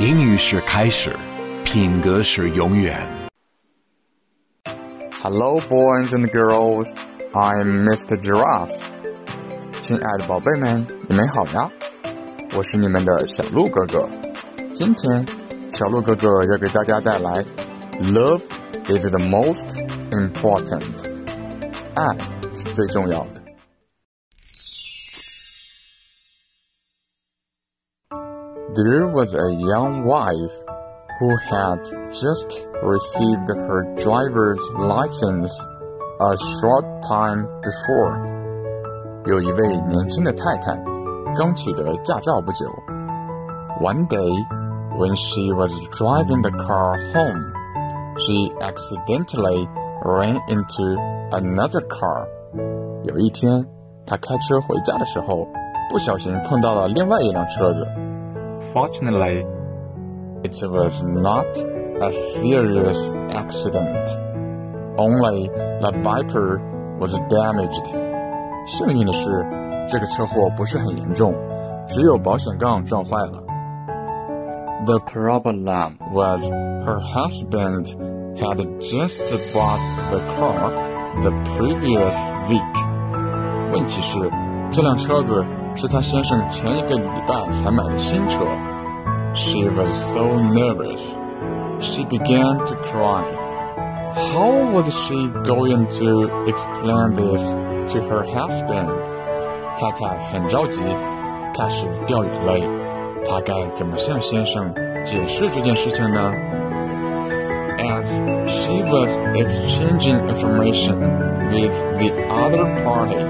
英语是开始，品格是永远。 Hello, boys and girls. I'm Mr. Giraffe. 亲爱的宝贝们，你们好呀！我是你们的小鹿哥哥。今天，小鹿哥哥要给大家带来 “Love is the most important”，爱是最重要的。 There was a young wife who had just received her driver's license a short time before. 有一位年轻的太太刚取得驾照不久。One day, when she was driving the car home, she accidentally ran into another car. 有一天，她开车回家的时候，不小心碰到了另外一辆车子。 Fortunately, it was not a serious accident. Only the bumper was damaged. 幸运的是，这个车祸不是很严重，只有保险杠撞坏了。The problem was her husband had just bought the car the previous week. 问题是，这辆车子 是她先生前一个礼拜才买的新车。She was so nervous. She began to cry. How was she going to explain this to her husband? 太太很着急，开始掉眼泪。她该怎么向先生解释这件事情呢？As she was exchanging information with the other party，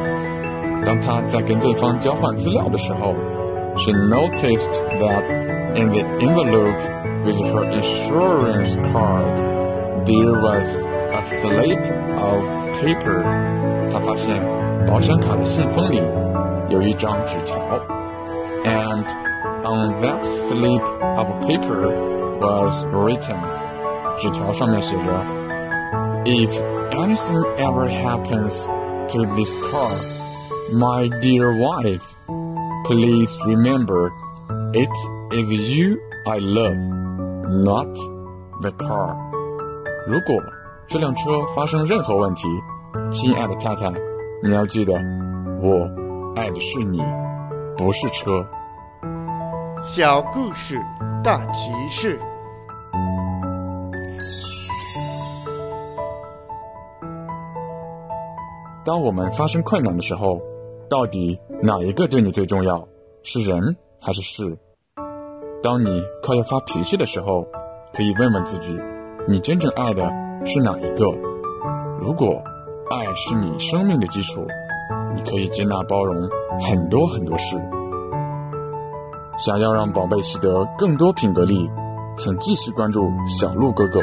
当她在跟对方交换资料的时候，she noticed that in the envelope with her insurance card there was a slip of paper。她发现保险卡的信封里有一张纸条，and on that slip of paper was written。纸条上面写着：If anything ever happens to this car, My dear wife, please remember it is you I love, not the car. 如果这辆车发生任何问题，亲爱的太太，你要记得，我爱的是你，不是车。小故事大启示。当我们发生困难的时候，到底哪一个对你最重要？是人还是事？当你快要发脾气的时候，可以问问自己，你真正爱的是哪一个？如果爱是你生命的基础，你可以接纳包容很多很多事。想要让宝贝习得更多品格力，请继续关注小鹿哥哥。